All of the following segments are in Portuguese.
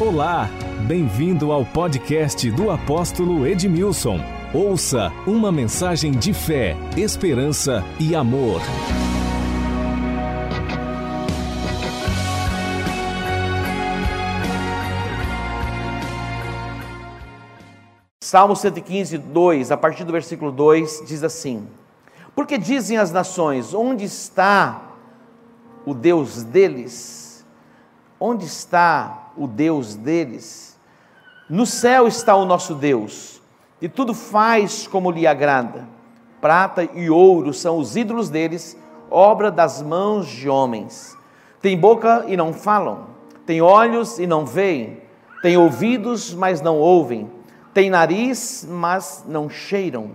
Olá, bem-vindo ao podcast do apóstolo Edmilson. Ouça uma mensagem de fé, esperança e amor. Salmo 115, 2, a partir do versículo 2, diz assim: Porque dizem as nações: onde está o Deus deles? Onde está o Deus deles? No céu está o nosso Deus, e tudo faz como lhe agrada. Prata e ouro são os ídolos deles, obra das mãos de homens. Tem boca e não falam, tem olhos e não veem, tem ouvidos, mas não ouvem, tem nariz, mas não cheiram,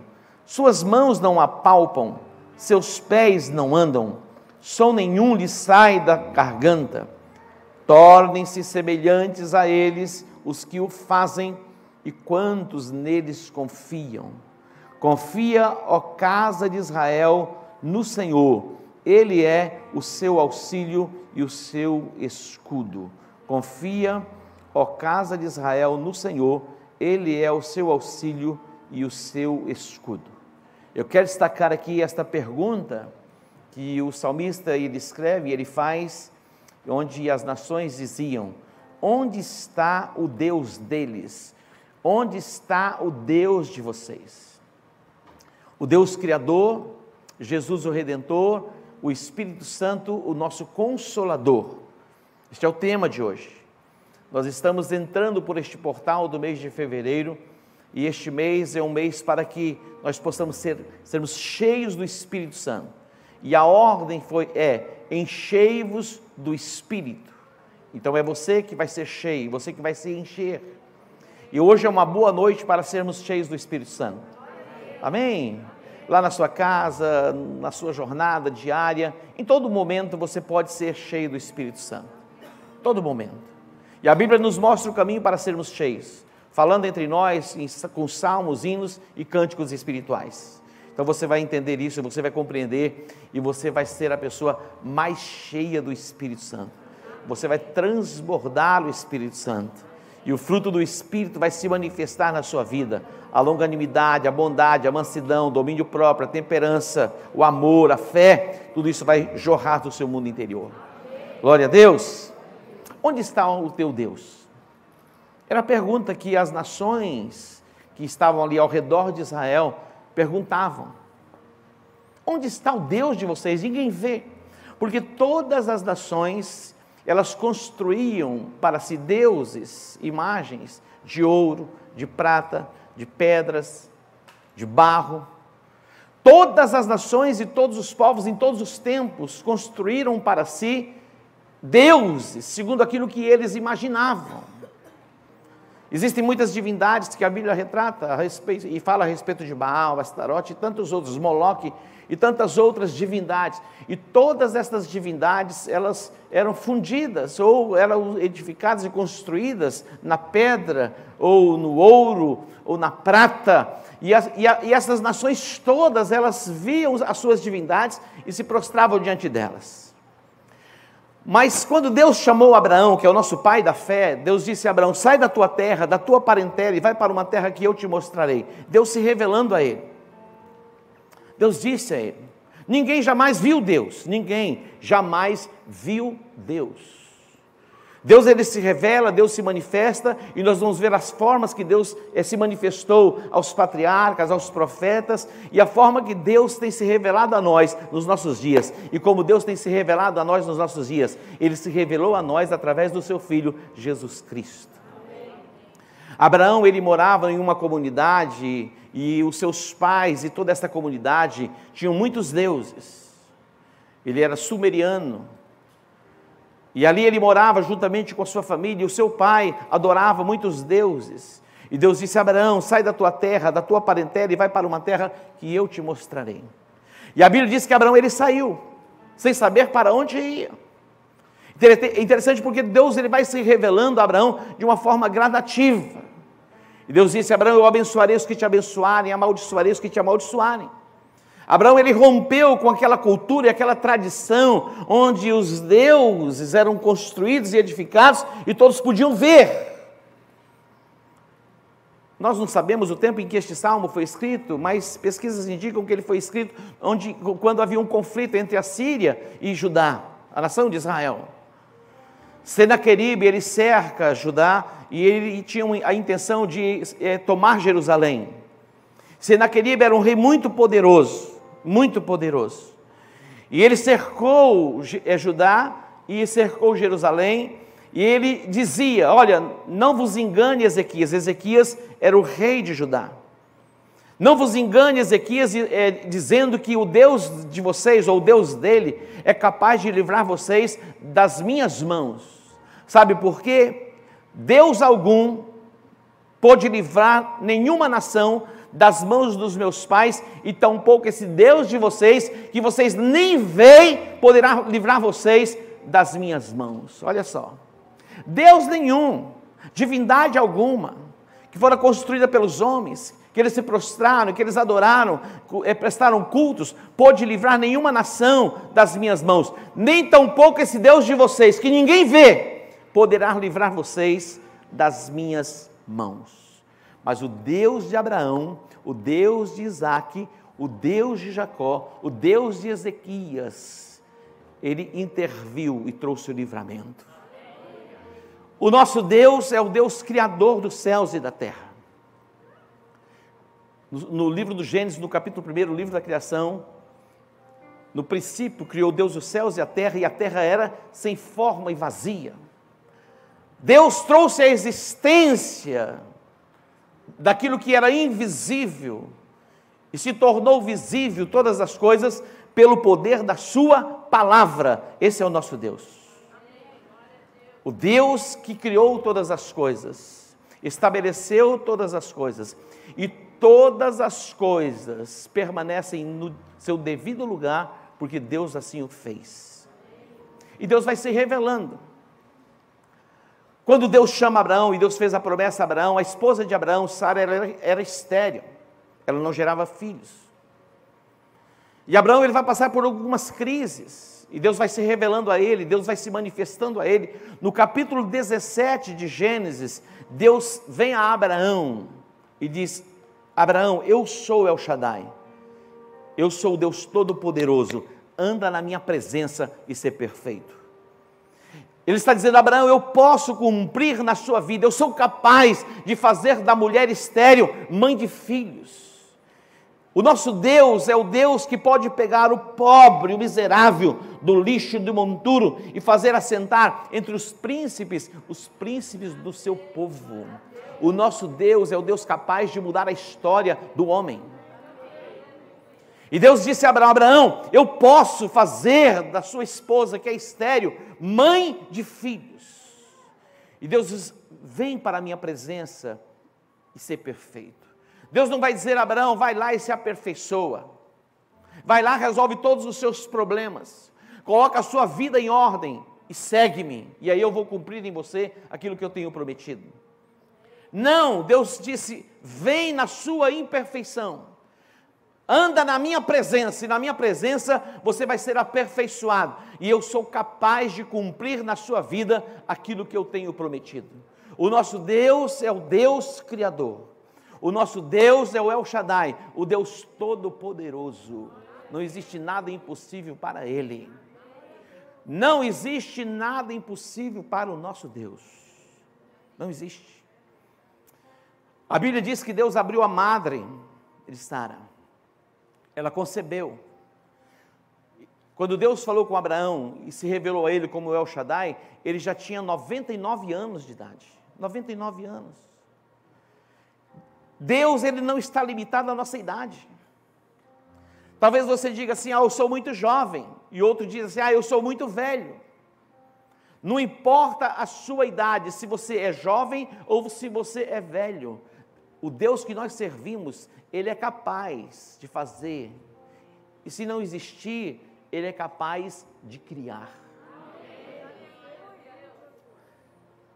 suas mãos não apalpam, seus pés não andam, som nenhum lhe sai da garganta. Tornem-se semelhantes a eles os que o fazem e quantos neles confiam. Confia, ó casa de Israel, no Senhor. Ele é o seu auxílio e o seu escudo. Confia, ó casa de Israel, no Senhor. Ele é o seu auxílio e o seu escudo. Eu quero destacar aqui esta pergunta que o salmista ele escreve, ele faz, onde as nações diziam: Onde está o Deus deles? Onde está o Deus de vocês? O Deus Criador, Jesus o Redentor, o Espírito Santo, o nosso Consolador. Este é o tema de hoje. Nós estamos entrando por este portal do mês de fevereiro e este mês é um mês para que nós possamos ser, sermos cheios do Espírito Santo. E a ordem foi é enchei-vos do Espírito. Então é você que vai ser cheio, você que vai se encher. E hoje é uma boa noite para sermos cheios do Espírito Santo. Amém? Lá na sua casa, na sua jornada diária, em todo momento você pode ser cheio do Espírito Santo. Todo momento. E a Bíblia nos mostra o caminho para sermos cheios, falando entre nós com salmos, hinos e cânticos espirituais. Então você vai entender isso, você vai compreender e você vai ser a pessoa mais cheia do Espírito Santo. Você vai transbordar o Espírito Santo. E o fruto do Espírito vai se manifestar na sua vida. A longanimidade, a bondade, a mansidão, o domínio próprio, a temperança, o amor, a fé, tudo isso vai jorrar do seu mundo interior. Glória a Deus. Onde está o teu Deus? Era a pergunta que as nações que estavam ali ao redor de Israel perguntavam: Onde está o Deus de vocês? Ninguém vê. Porque todas as nações, elas construíam para si deuses, imagens de ouro, de prata, de pedras, de barro. Todas as nações e todos os povos em todos os tempos construíram para si deuses, segundo aquilo que eles imaginavam. Existem muitas divindades que a Bíblia retrata a respeito, e fala a respeito de Baal, Astarote e tantos outros, Moloque e tantas outras divindades. E todas essas divindades, elas eram fundidas ou eram edificadas e construídas na pedra, ou no ouro, ou na prata. E, as, e, a, e essas nações todas, elas viam as suas divindades e se prostravam diante delas. Mas quando Deus chamou Abraão, que é o nosso pai da fé, Deus disse a Abraão: sai da tua terra, da tua parentela e vai para uma terra que eu te mostrarei. Deus se revelando a ele. Deus disse a ele: ninguém jamais viu Deus, ninguém jamais viu Deus. Deus ele se revela, Deus se manifesta e nós vamos ver as formas que Deus eh, se manifestou aos patriarcas, aos profetas e a forma que Deus tem se revelado a nós nos nossos dias. E como Deus tem se revelado a nós nos nossos dias, ele se revelou a nós através do seu filho Jesus Cristo. Abraão ele morava em uma comunidade e os seus pais e toda essa comunidade tinham muitos deuses. Ele era sumeriano, e ali ele morava juntamente com a sua família, e o seu pai adorava muitos deuses. E Deus disse a Abraão: sai da tua terra, da tua parentela e vai para uma terra que eu te mostrarei. E a Bíblia diz que Abraão ele saiu, sem saber para onde ia. É interessante porque Deus ele vai se revelando a Abraão de uma forma gradativa. E Deus disse a Abraão: Eu abençoarei os que te abençoarem, amaldiçoarei os que te amaldiçoarem. Abraão ele rompeu com aquela cultura e aquela tradição onde os deuses eram construídos e edificados e todos podiam ver. Nós não sabemos o tempo em que este salmo foi escrito, mas pesquisas indicam que ele foi escrito onde, quando havia um conflito entre a Síria e Judá, a nação de Israel. Senaqueribe, ele cerca Judá e ele tinha a intenção de é, tomar Jerusalém. Senaqueribe era um rei muito poderoso, muito poderoso. E ele cercou é, Judá e cercou Jerusalém e ele dizia: Olha, não vos engane, Ezequias. Ezequias era o rei de Judá. Não vos engane, Ezequias, é, dizendo que o Deus de vocês, ou o Deus dele, é capaz de livrar vocês das minhas mãos. Sabe por quê? Deus algum pôde livrar nenhuma nação das mãos dos meus pais, e tampouco esse Deus de vocês, que vocês nem veem, poderá livrar vocês das minhas mãos. Olha só. Deus nenhum, divindade alguma, que fora construída pelos homens, que eles se prostraram, que eles adoraram, eh, prestaram cultos, pôde livrar nenhuma nação das minhas mãos, nem tampouco esse Deus de vocês, que ninguém vê, poderá livrar vocês das minhas mãos. Mas o Deus de Abraão, o Deus de Isaac, o Deus de Jacó, o Deus de Ezequias, ele interviu e trouxe o livramento. O nosso Deus é o Deus criador dos céus e da terra. No, livro do Gênesis, no capítulo 1, livro da criação, no princípio criou Deus os céus e a terra, e a terra era sem forma e vazia. Deus trouxe a existência daquilo que era invisível e se tornou visível todas as coisas pelo poder da Sua palavra. Esse é o nosso Deus. O Deus que criou todas as coisas, estabeleceu todas as coisas, e todas as coisas permanecem no seu devido lugar, porque Deus assim o fez. E Deus vai se revelando. Quando Deus chama Abraão e Deus fez a promessa a Abraão, a esposa de Abraão, Sara, era, era estéril, ela não gerava filhos. E Abraão ele vai passar por algumas crises. E Deus vai se revelando a ele, Deus vai se manifestando a ele. No capítulo 17 de Gênesis, Deus vem a Abraão e diz: Abraão, eu sou El Shaddai, eu sou o Deus Todo-Poderoso, anda na minha presença e ser perfeito. Ele está dizendo, Abraão, eu posso cumprir na sua vida, eu sou capaz de fazer da mulher estéril mãe de filhos. O nosso Deus é o Deus que pode pegar o pobre, o miserável, do lixo do monturo e fazer assentar entre os príncipes, os príncipes do seu povo. O nosso Deus é o Deus capaz de mudar a história do homem. E Deus disse a Abraão: Abraão, eu posso fazer da sua esposa, que é estéreo, mãe de filhos. E Deus diz: vem para a minha presença e ser perfeito. Deus não vai dizer a Abraão, vai lá e se aperfeiçoa. Vai lá, resolve todos os seus problemas. Coloca a sua vida em ordem e segue-me. E aí eu vou cumprir em você aquilo que eu tenho prometido. Não, Deus disse: vem na sua imperfeição. Anda na minha presença, e na minha presença você vai ser aperfeiçoado, e eu sou capaz de cumprir na sua vida aquilo que eu tenho prometido. O nosso Deus é o Deus Criador, o nosso Deus é o El Shaddai, o Deus Todo-Poderoso. Não existe nada impossível para Ele. Não existe nada impossível para o nosso Deus. Não existe. A Bíblia diz que Deus abriu a madre de Sara. Ela concebeu. Quando Deus falou com Abraão e se revelou a ele como El Shaddai, ele já tinha 99 anos de idade. 99 anos. Deus ele não está limitado à nossa idade. Talvez você diga assim: "Ah, eu sou muito jovem", e outro diz assim: "Ah, eu sou muito velho". Não importa a sua idade, se você é jovem ou se você é velho. O Deus que nós servimos, ele é capaz de fazer. E se não existir, ele é capaz de criar.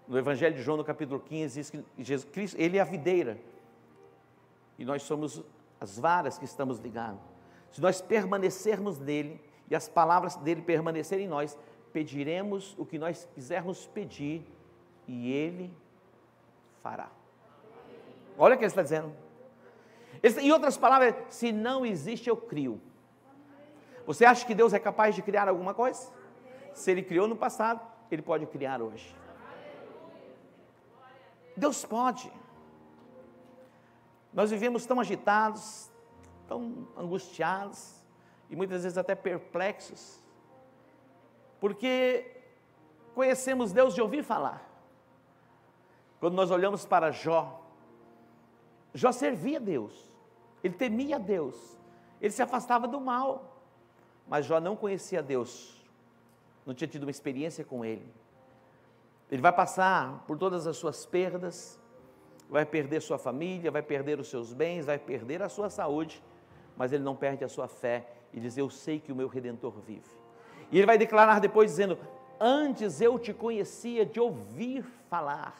No Evangelho de João, no capítulo 15, diz que Jesus Cristo, ele é a videira e nós somos as varas que estamos ligados. Se nós permanecermos nele e as palavras dele permanecerem em nós, pediremos o que nós quisermos pedir e ele fará. Olha o que ele está dizendo. Em outras palavras, se não existe, eu crio. Você acha que Deus é capaz de criar alguma coisa? Se Ele criou no passado, Ele pode criar hoje. Deus pode. Nós vivemos tão agitados, tão angustiados e muitas vezes até perplexos, porque conhecemos Deus de ouvir falar. Quando nós olhamos para Jó, Jó servia a Deus, ele temia a Deus, ele se afastava do mal, mas Jó não conhecia Deus, não tinha tido uma experiência com Ele. Ele vai passar por todas as suas perdas, vai perder sua família, vai perder os seus bens, vai perder a sua saúde, mas ele não perde a sua fé e diz: Eu sei que o meu redentor vive. E ele vai declarar depois dizendo: Antes eu te conhecia de ouvir falar.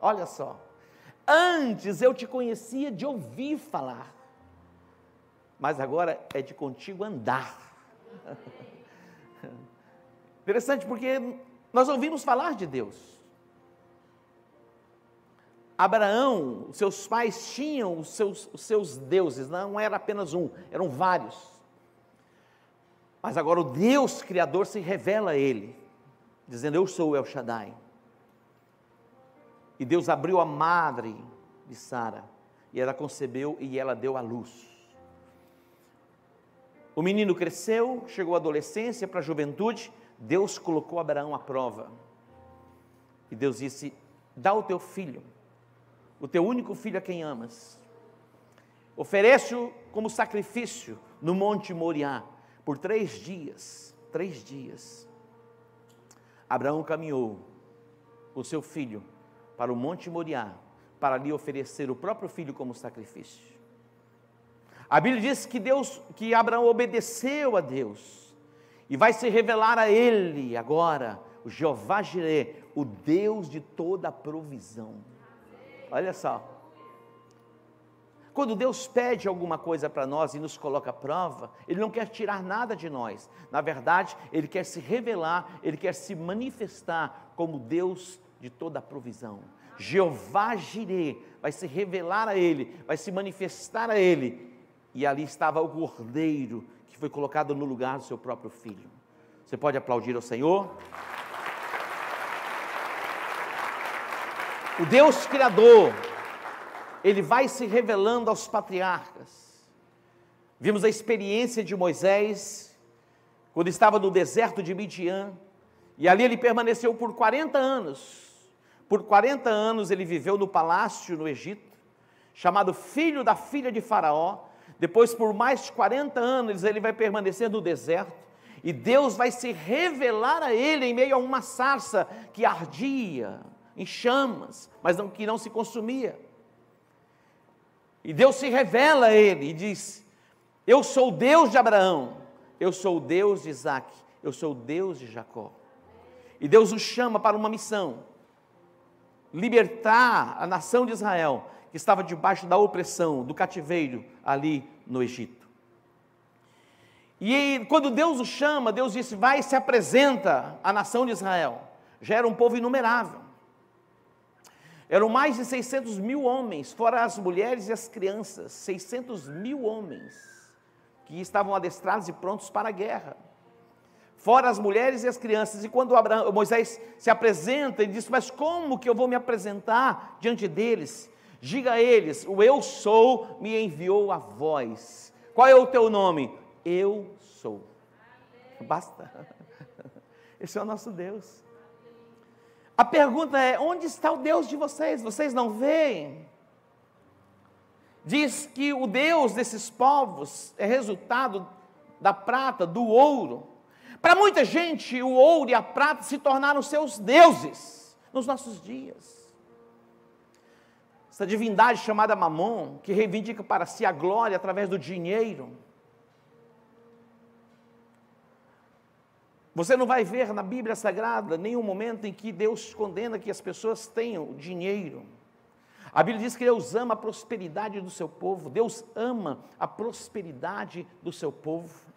Olha só. Antes eu te conhecia de ouvir falar, mas agora é de contigo andar. Interessante porque nós ouvimos falar de Deus. Abraão, seus pais tinham os seus, os seus deuses, não era apenas um, eram vários. Mas agora o Deus Criador se revela a ele, dizendo: Eu sou o El Shaddai. E Deus abriu a madre de Sara, e ela concebeu e ela deu à luz. O menino cresceu, chegou à adolescência, para a juventude, Deus colocou Abraão à prova. E Deus disse: Dá o teu filho o teu único filho a quem amas. Oferece-o como sacrifício no Monte Moriá por três dias. Três dias. Abraão caminhou o seu filho para o Monte Moriá para lhe oferecer o próprio filho como sacrifício. A Bíblia diz que Deus, que Abraão obedeceu a Deus e vai se revelar a ele agora, o Jeová Jireh, o Deus de toda a provisão. Olha só. Quando Deus pede alguma coisa para nós e nos coloca à prova, Ele não quer tirar nada de nós. Na verdade, Ele quer se revelar, Ele quer se manifestar como Deus de toda a provisão. Jeová Jireh vai se revelar a Ele, vai se manifestar a Ele. E ali estava o cordeiro que foi colocado no lugar do seu próprio filho. Você pode aplaudir ao Senhor? O Deus Criador, ele vai se revelando aos patriarcas. Vimos a experiência de Moisés, quando estava no deserto de Midian, e ali ele permaneceu por 40 anos. Por 40 anos ele viveu no palácio no Egito, chamado filho da filha de Faraó. Depois, por mais de 40 anos, ele vai permanecer no deserto. E Deus vai se revelar a ele em meio a uma sarça que ardia em chamas, mas não, que não se consumia. E Deus se revela a ele e diz: Eu sou o Deus de Abraão, eu sou o Deus de Isaac, eu sou o Deus de Jacó. E Deus o chama para uma missão: libertar a nação de Israel, que estava debaixo da opressão, do cativeiro ali no Egito. E quando Deus o chama, Deus disse: Vai e se apresenta à nação de Israel. Já era um povo inumerável. Eram mais de 600 mil homens, fora as mulheres e as crianças, 600 mil homens que estavam adestrados e prontos para a guerra. Fora as mulheres e as crianças. E quando Abraão, Moisés se apresenta, ele diz: Mas como que eu vou me apresentar diante deles? Diga a eles: O eu sou me enviou a voz. Qual é o teu nome? Eu sou. Basta. Esse é o nosso Deus. A pergunta é: onde está o Deus de vocês? Vocês não veem? Diz que o Deus desses povos é resultado da prata, do ouro. Para muita gente, o ouro e a prata se tornaram seus deuses nos nossos dias. Essa divindade chamada Mamon, que reivindica para si a glória através do dinheiro, Você não vai ver na Bíblia Sagrada nenhum momento em que Deus condena que as pessoas tenham dinheiro. A Bíblia diz que Deus ama a prosperidade do seu povo, Deus ama a prosperidade do seu povo.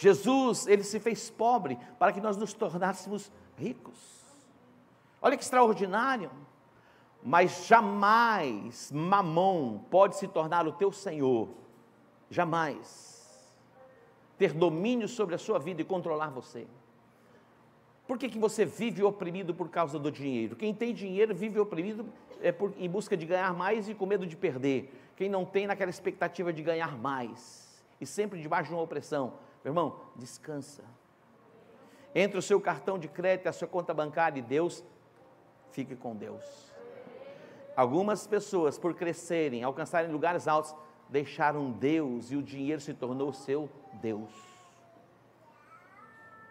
Jesus, ele se fez pobre para que nós nos tornássemos ricos. Olha que extraordinário. Mas jamais Mamon pode se tornar o teu Senhor. Jamais. Ter domínio sobre a sua vida e controlar você. Por que, que você vive oprimido por causa do dinheiro? Quem tem dinheiro vive oprimido é por, em busca de ganhar mais e com medo de perder. Quem não tem, naquela expectativa de ganhar mais. E sempre debaixo de uma opressão. Meu irmão, descansa. Entre o seu cartão de crédito e a sua conta bancária e Deus, fique com Deus. Algumas pessoas, por crescerem, alcançarem lugares altos, deixaram Deus e o dinheiro se tornou seu Deus.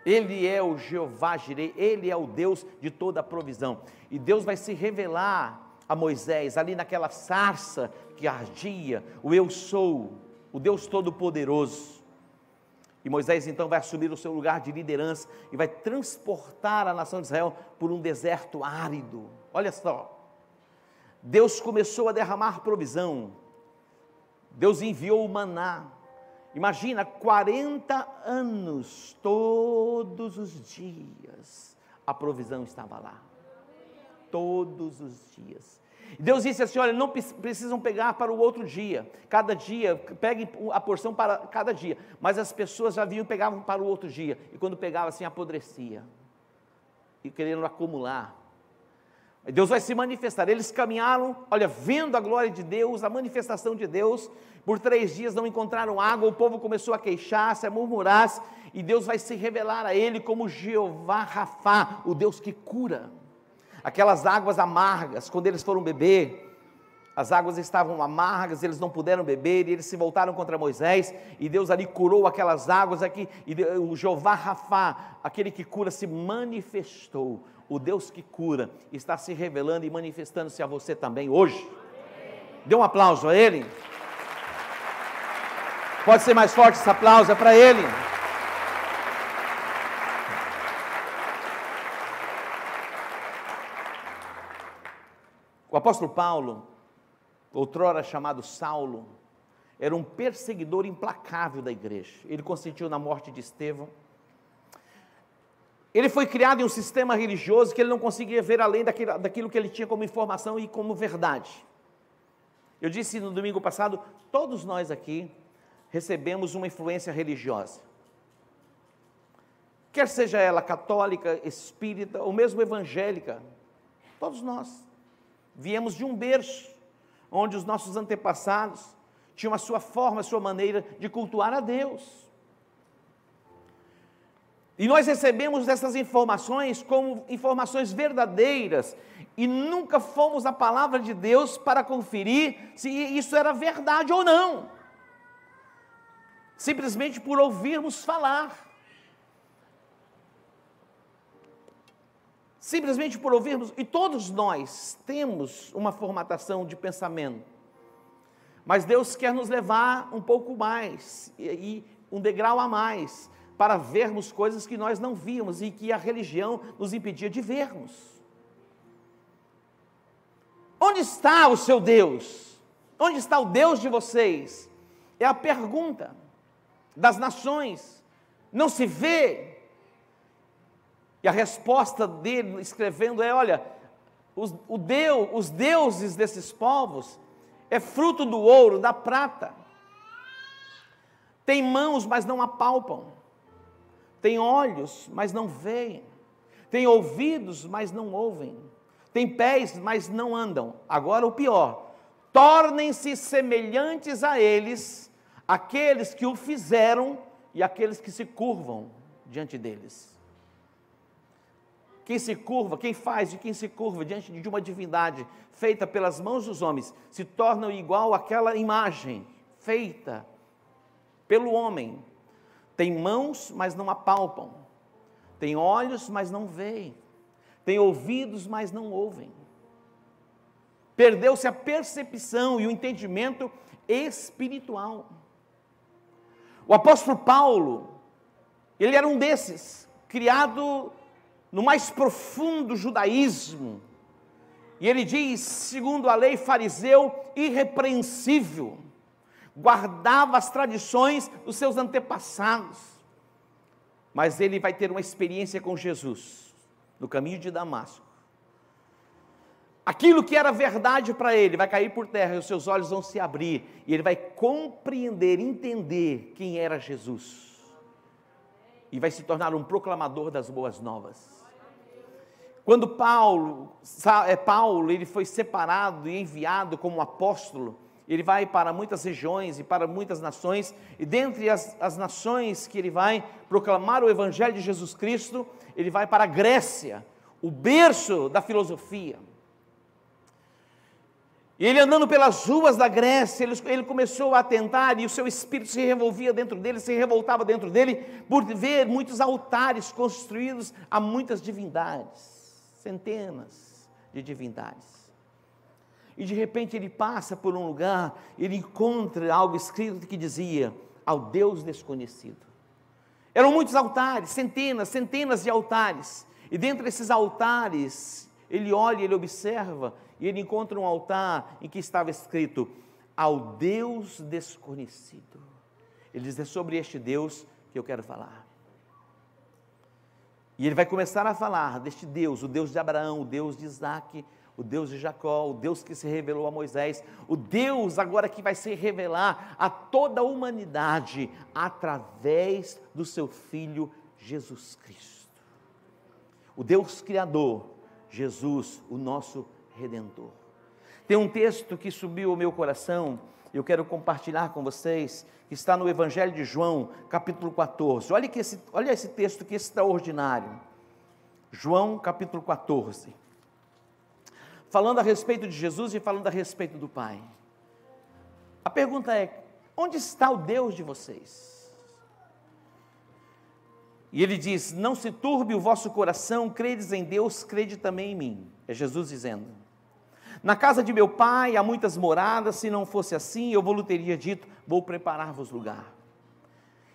Ele é o Jeová Jirei, ele é o Deus de toda a provisão. E Deus vai se revelar a Moisés ali naquela sarça que ardia, o eu sou, o Deus todo-poderoso. E Moisés então vai assumir o seu lugar de liderança e vai transportar a nação de Israel por um deserto árido. Olha só. Deus começou a derramar provisão. Deus enviou o maná. Imagina, 40 anos, todos os dias, a provisão estava lá. Todos os dias. Deus disse assim: olha, não precisam pegar para o outro dia. Cada dia, peguem a porção para cada dia. Mas as pessoas já vinham pegavam para o outro dia. E quando pegava assim, apodrecia. E querendo acumular. Deus vai se manifestar. Eles caminharam, olha, vendo a glória de Deus, a manifestação de Deus. Por três dias não encontraram água, o povo começou a queixar-se, a murmurar-se, e Deus vai se revelar a ele como Jeová Rafá, o Deus que cura. Aquelas águas amargas, quando eles foram beber, as águas estavam amargas, eles não puderam beber, e eles se voltaram contra Moisés, e Deus ali curou aquelas águas aqui, e o Jeová Rafá, aquele que cura, se manifestou. O Deus que cura está se revelando e manifestando-se a você também hoje. Dê um aplauso a Ele. Pode ser mais forte esse aplauso, é para Ele. Apóstolo Paulo, outrora chamado Saulo, era um perseguidor implacável da igreja. Ele consentiu na morte de Estevão. Ele foi criado em um sistema religioso que ele não conseguia ver além daquilo, daquilo que ele tinha como informação e como verdade. Eu disse no domingo passado: todos nós aqui recebemos uma influência religiosa. Quer seja ela católica, espírita ou mesmo evangélica, todos nós. Viemos de um berço onde os nossos antepassados tinham a sua forma, a sua maneira de cultuar a Deus. E nós recebemos essas informações como informações verdadeiras e nunca fomos à palavra de Deus para conferir se isso era verdade ou não. Simplesmente por ouvirmos falar. Simplesmente por ouvirmos, e todos nós temos uma formatação de pensamento, mas Deus quer nos levar um pouco mais, e, e um degrau a mais, para vermos coisas que nós não víamos e que a religião nos impedia de vermos. Onde está o seu Deus? Onde está o Deus de vocês? É a pergunta das nações. Não se vê, e a resposta dele, escrevendo, é: olha, os, o Deus, os deuses desses povos é fruto do ouro, da prata. Tem mãos, mas não apalpam. Tem olhos, mas não veem. Tem ouvidos, mas não ouvem. Tem pés, mas não andam. Agora o pior: tornem-se semelhantes a eles, aqueles que o fizeram e aqueles que se curvam diante deles. Quem se curva, quem faz de quem se curva diante de uma divindade feita pelas mãos dos homens, se torna igual àquela imagem feita pelo homem. Tem mãos, mas não apalpam. Tem olhos, mas não veem. Tem ouvidos, mas não ouvem. Perdeu-se a percepção e o entendimento espiritual. O apóstolo Paulo, ele era um desses, criado no mais profundo judaísmo. E ele diz, segundo a lei fariseu, irrepreensível, guardava as tradições dos seus antepassados. Mas ele vai ter uma experiência com Jesus no caminho de Damasco. Aquilo que era verdade para ele vai cair por terra e os seus olhos vão se abrir e ele vai compreender, entender quem era Jesus. E vai se tornar um proclamador das boas novas. Quando Paulo, é Paulo, ele foi separado e enviado como apóstolo, ele vai para muitas regiões e para muitas nações, e dentre as, as nações que ele vai proclamar o Evangelho de Jesus Cristo, ele vai para a Grécia, o berço da filosofia. E ele andando pelas ruas da Grécia, ele, ele, começou a tentar e o seu espírito se revolvia dentro dele, se revoltava dentro dele, por ver muitos altares construídos a muitas divindades, centenas de divindades. E de repente ele passa por um lugar, ele encontra algo escrito que dizia: ao Deus desconhecido. Eram muitos altares, centenas, centenas de altares. E dentro desses altares, ele olha, ele observa e ele encontra um altar em que estava escrito: Ao Deus desconhecido. Ele diz: É sobre este Deus que eu quero falar. E ele vai começar a falar deste Deus, o Deus de Abraão, o Deus de Isaac, o Deus de Jacó, o Deus que se revelou a Moisés, o Deus agora que vai se revelar a toda a humanidade através do seu Filho Jesus Cristo. O Deus Criador, Jesus, o nosso redentor. Tem um texto que subiu ao meu coração, eu quero compartilhar com vocês, que está no Evangelho de João, capítulo 14. Olha, que esse, olha esse texto que extraordinário. João, capítulo 14. Falando a respeito de Jesus e falando a respeito do Pai. A pergunta é: onde está o Deus de vocês? E ele diz: Não se turbe o vosso coração, credes em Deus, crede também em mim. É Jesus dizendo. Na casa de meu pai há muitas moradas, se não fosse assim, eu vou teria dito: Vou preparar-vos lugar.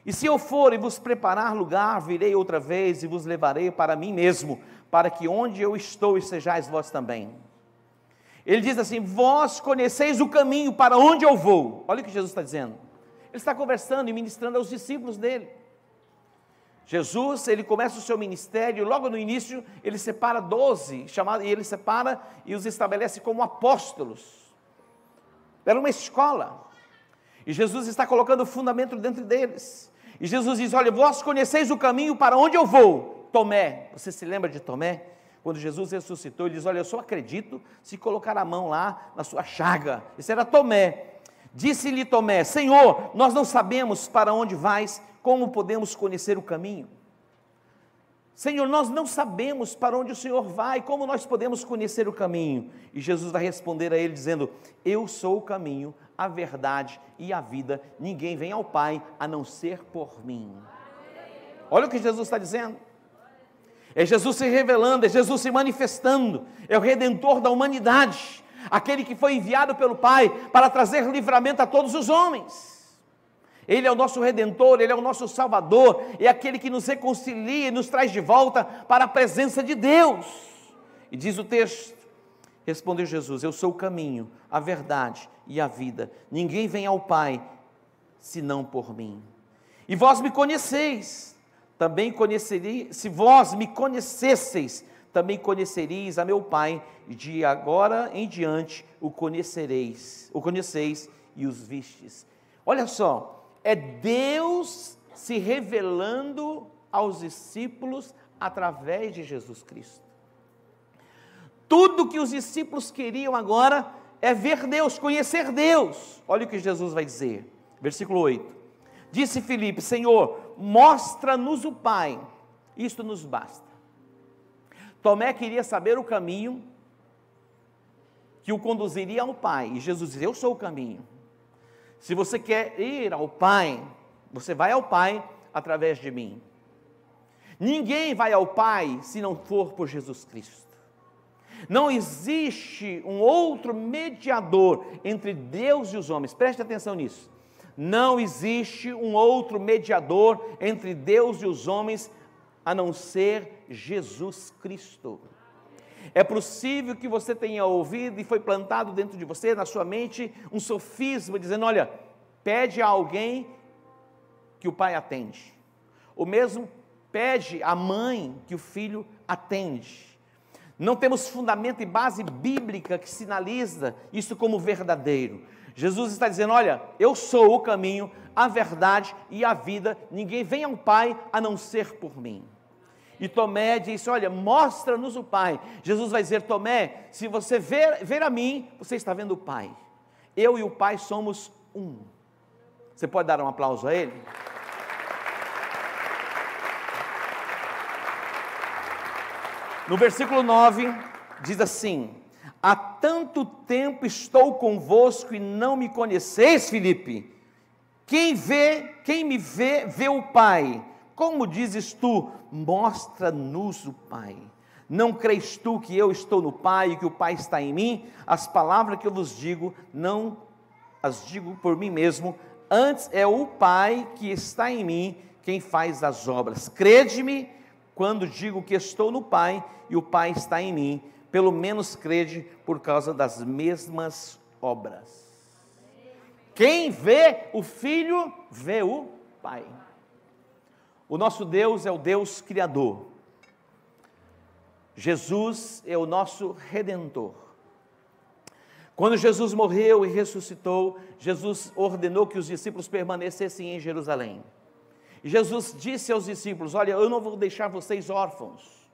E se eu for e vos preparar lugar, virei outra vez e vos levarei para mim mesmo, para que onde eu estou estejais vós também. Ele diz assim: Vós conheceis o caminho para onde eu vou. Olha o que Jesus está dizendo. Ele está conversando e ministrando aos discípulos dele. Jesus, ele começa o seu ministério, logo no início, ele separa doze, e ele separa e os estabelece como apóstolos. Era uma escola. E Jesus está colocando o fundamento dentro deles. E Jesus diz: Olha, vós conheceis o caminho para onde eu vou. Tomé, você se lembra de Tomé? Quando Jesus ressuscitou, ele diz: Olha, eu só acredito se colocar a mão lá na sua chaga. Esse era Tomé. Disse-lhe Tomé: Senhor, nós não sabemos para onde vais como podemos conhecer o caminho? Senhor, nós não sabemos para onde o Senhor vai, como nós podemos conhecer o caminho? E Jesus vai responder a ele dizendo: Eu sou o caminho, a verdade e a vida. Ninguém vem ao Pai a não ser por mim. Olha o que Jesus está dizendo. É Jesus se revelando, é Jesus se manifestando, é o redentor da humanidade, aquele que foi enviado pelo Pai para trazer livramento a todos os homens. Ele é o nosso redentor, ele é o nosso salvador, é aquele que nos reconcilia e nos traz de volta para a presença de Deus. E diz o texto: Respondeu Jesus: Eu sou o caminho, a verdade e a vida. Ninguém vem ao Pai senão por mim. E vós me conheceis, também conhecereis, se vós me conhecesseis, também conhecereis a meu Pai, e de agora em diante o conhecereis, o conheceis e os vistes. Olha só, é Deus se revelando aos discípulos através de Jesus Cristo. Tudo que os discípulos queriam agora é ver Deus, conhecer Deus. Olha o que Jesus vai dizer, versículo 8: Disse Filipe: Senhor, mostra-nos o Pai, isto nos basta. Tomé queria saber o caminho que o conduziria ao Pai, e Jesus diz: Eu sou o caminho. Se você quer ir ao Pai, você vai ao Pai através de mim. Ninguém vai ao Pai se não for por Jesus Cristo. Não existe um outro mediador entre Deus e os homens. Preste atenção nisso. Não existe um outro mediador entre Deus e os homens a não ser Jesus Cristo. É possível que você tenha ouvido e foi plantado dentro de você, na sua mente, um sofisma dizendo: olha, pede a alguém que o pai atende. O mesmo pede a mãe que o filho atende. Não temos fundamento e base bíblica que sinaliza isso como verdadeiro. Jesus está dizendo: Olha, eu sou o caminho, a verdade e a vida, ninguém vem ao Pai a não ser por mim. E Tomé disse: Olha, mostra-nos o Pai. Jesus vai dizer: Tomé, se você ver, ver a mim, você está vendo o Pai. Eu e o Pai somos um. Você pode dar um aplauso a Ele? No versículo 9, diz assim: Há tanto tempo estou convosco e não me conheceis, Filipe. Quem vê, quem me vê, vê o Pai. Como dizes tu, mostra-nos o Pai. Não crês tu que eu estou no Pai e que o Pai está em mim? As palavras que eu vos digo, não as digo por mim mesmo, antes é o Pai que está em mim quem faz as obras. Crede-me quando digo que estou no Pai e o Pai está em mim, pelo menos crede por causa das mesmas obras. Quem vê o Filho, vê o Pai. O nosso Deus é o Deus Criador. Jesus é o nosso Redentor. Quando Jesus morreu e ressuscitou, Jesus ordenou que os discípulos permanecessem em Jerusalém. E Jesus disse aos discípulos: Olha, eu não vou deixar vocês órfãos,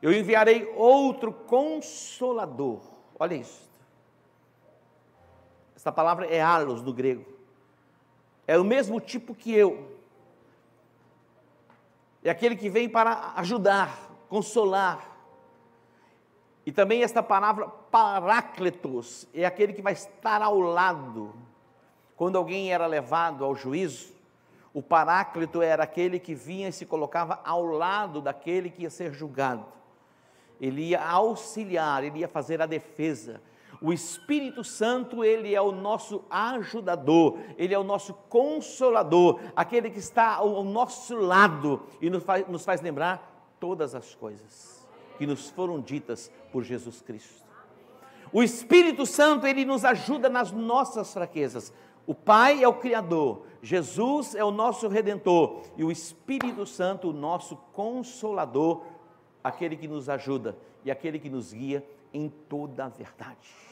eu enviarei outro consolador. Olha isso. Essa palavra é alos no grego. É o mesmo tipo que eu. É aquele que vem para ajudar, consolar. E também esta palavra parácletos é aquele que vai estar ao lado. Quando alguém era levado ao juízo, o paráclito era aquele que vinha e se colocava ao lado daquele que ia ser julgado. Ele ia auxiliar, ele ia fazer a defesa. O Espírito Santo, ele é o nosso ajudador, ele é o nosso consolador, aquele que está ao nosso lado e nos faz, nos faz lembrar todas as coisas que nos foram ditas por Jesus Cristo. O Espírito Santo, ele nos ajuda nas nossas fraquezas. O Pai é o Criador, Jesus é o nosso Redentor e o Espírito Santo, o nosso Consolador, aquele que nos ajuda e aquele que nos guia em toda a verdade.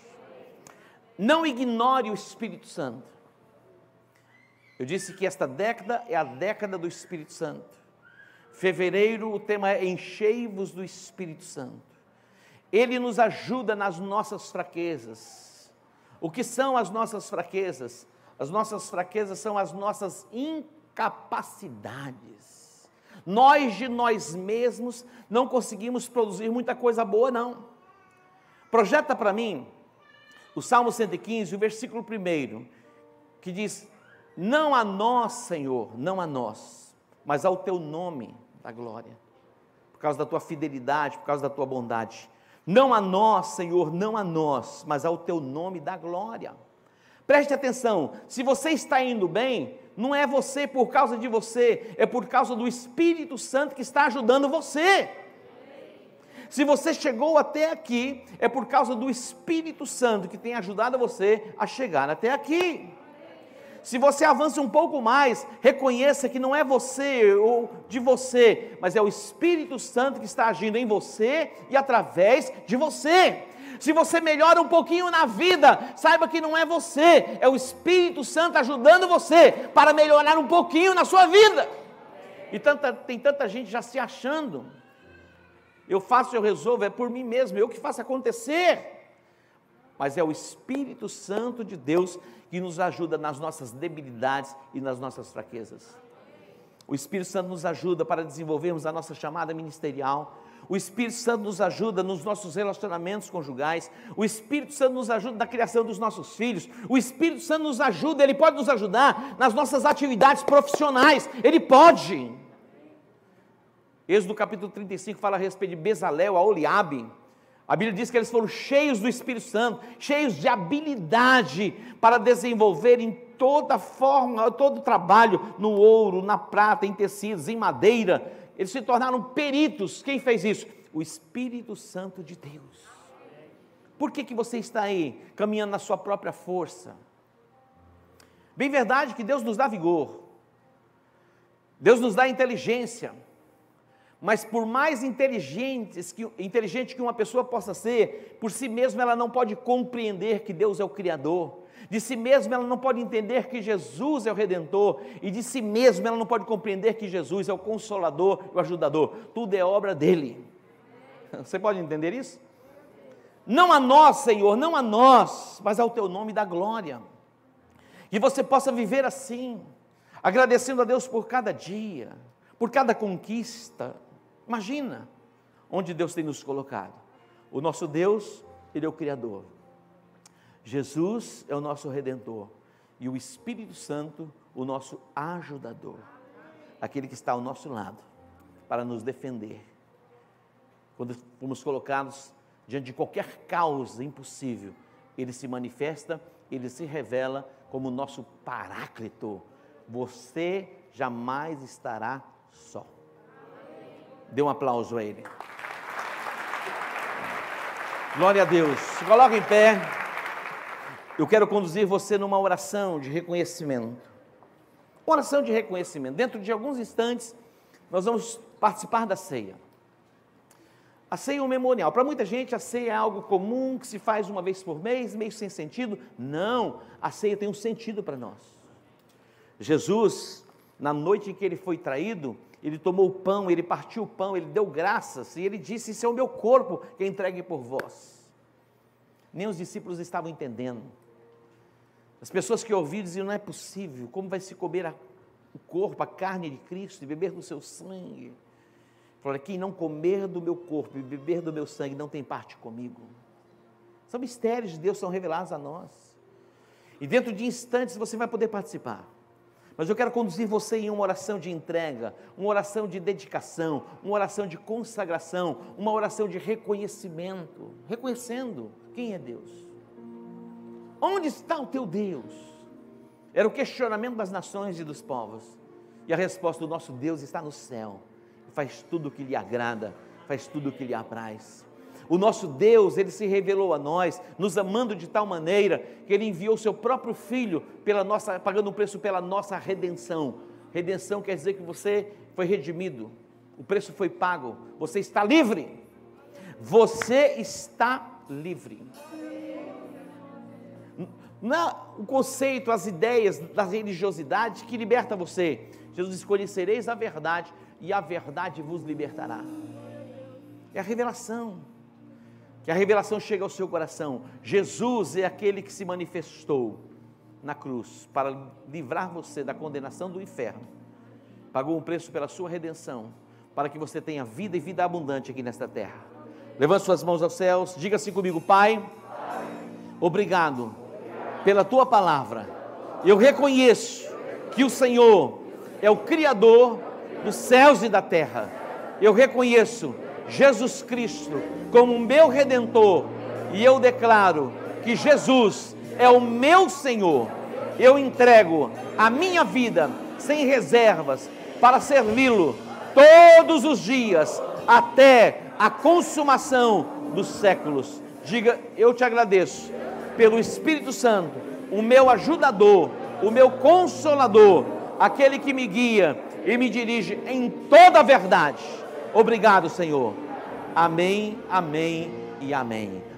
Não ignore o Espírito Santo. Eu disse que esta década é a década do Espírito Santo. Fevereiro, o tema é Enchei-vos do Espírito Santo. Ele nos ajuda nas nossas fraquezas. O que são as nossas fraquezas? As nossas fraquezas são as nossas incapacidades. Nós de nós mesmos não conseguimos produzir muita coisa boa, não. Projeta para mim o Salmo 115, o versículo 1, que diz: Não a nós, Senhor, não a nós, mas ao teu nome da glória, por causa da tua fidelidade, por causa da tua bondade. Não a nós, Senhor, não a nós, mas ao teu nome da glória. Preste atenção, se você está indo bem, não é você por causa de você, é por causa do Espírito Santo que está ajudando você. Se você chegou até aqui, é por causa do Espírito Santo que tem ajudado você a chegar até aqui. Se você avança um pouco mais, reconheça que não é você ou de você, mas é o Espírito Santo que está agindo em você e através de você. Se você melhora um pouquinho na vida, saiba que não é você, é o Espírito Santo ajudando você para melhorar um pouquinho na sua vida. E tanta, tem tanta gente já se achando eu faço, eu resolvo, é por mim mesmo, eu que faço acontecer. Mas é o Espírito Santo de Deus que nos ajuda nas nossas debilidades e nas nossas fraquezas. O Espírito Santo nos ajuda para desenvolvermos a nossa chamada ministerial. O Espírito Santo nos ajuda nos nossos relacionamentos conjugais. O Espírito Santo nos ajuda na criação dos nossos filhos. O Espírito Santo nos ajuda, ele pode nos ajudar nas nossas atividades profissionais. Ele pode. Êxodo capítulo 35 fala a respeito de Bezalel, a Oliabe. A Bíblia diz que eles foram cheios do Espírito Santo, cheios de habilidade para desenvolver em toda forma, todo trabalho, no ouro, na prata, em tecidos, em madeira. Eles se tornaram peritos. Quem fez isso? O Espírito Santo de Deus. Por que, que você está aí, caminhando na sua própria força? Bem verdade que Deus nos dá vigor, Deus nos dá inteligência, Mas por mais inteligentes que, inteligente que uma pessoa possa ser, por si mesma ela não pode compreender que Deus é o Criador. De si mesma ela não pode entender que Jesus é o Redentor. E de si mesma ela não pode compreender que Jesus é o Consolador, o Ajudador. Tudo é obra dele. Você pode entender isso? Não a nós, Senhor, não a nós, mas ao teu nome da glória. Que você possa viver assim, agradecendo a Deus por cada dia, por cada conquista, Imagina onde Deus tem nos colocado. O nosso Deus, Ele é o Criador. Jesus é o nosso Redentor. E o Espírito Santo, o nosso ajudador. Aquele que está ao nosso lado para nos defender. Quando fomos colocados diante de qualquer causa impossível, Ele se manifesta, Ele se revela como nosso Paráclito. Você jamais estará só. Dê um aplauso a ele. Glória a Deus. Se coloca em pé. Eu quero conduzir você numa oração de reconhecimento. Oração de reconhecimento. Dentro de alguns instantes, nós vamos participar da ceia. A ceia é um memorial. Para muita gente, a ceia é algo comum que se faz uma vez por mês, meio sem sentido. Não, a ceia tem um sentido para nós. Jesus, na noite em que ele foi traído, ele tomou o pão, ele partiu o pão, ele deu graças e ele disse: Isso é o meu corpo que é entregue por vós. Nem os discípulos estavam entendendo. As pessoas que ouviram diziam: Não é possível, como vai se comer a, o corpo, a carne de Cristo e beber do seu sangue? Falaram: Quem não comer do meu corpo e beber do meu sangue não tem parte comigo. São mistérios de Deus, são revelados a nós. E dentro de instantes você vai poder participar. Mas eu quero conduzir você em uma oração de entrega, uma oração de dedicação, uma oração de consagração, uma oração de reconhecimento, reconhecendo quem é Deus. Onde está o teu Deus? Era o questionamento das nações e dos povos. E a resposta do nosso Deus está no céu. Faz tudo o que lhe agrada, faz tudo o que lhe apraz. O nosso Deus, ele se revelou a nós, nos amando de tal maneira que ele enviou seu próprio filho pela nossa, pagando um preço pela nossa redenção. Redenção quer dizer que você foi redimido. O preço foi pago. Você está livre. Você está livre. Não o conceito, as ideias da religiosidade que liberta você. Jesus disse: Conhecereis a verdade e a verdade vos libertará. É a revelação que a revelação chegue ao seu coração. Jesus é aquele que se manifestou na cruz para livrar você da condenação do inferno. Pagou um preço pela sua redenção, para que você tenha vida e vida abundante aqui nesta terra. Levante suas mãos aos céus, diga assim comigo, Pai, obrigado pela tua palavra. Eu reconheço que o Senhor é o Criador dos céus e da terra. Eu reconheço Jesus Cristo como meu redentor e eu declaro que Jesus é o meu Senhor. Eu entrego a minha vida sem reservas para servi-lo todos os dias até a consumação dos séculos. Diga, eu te agradeço pelo Espírito Santo, o meu ajudador, o meu consolador, aquele que me guia e me dirige em toda a verdade Obrigado, Senhor. Amém, amém e amém.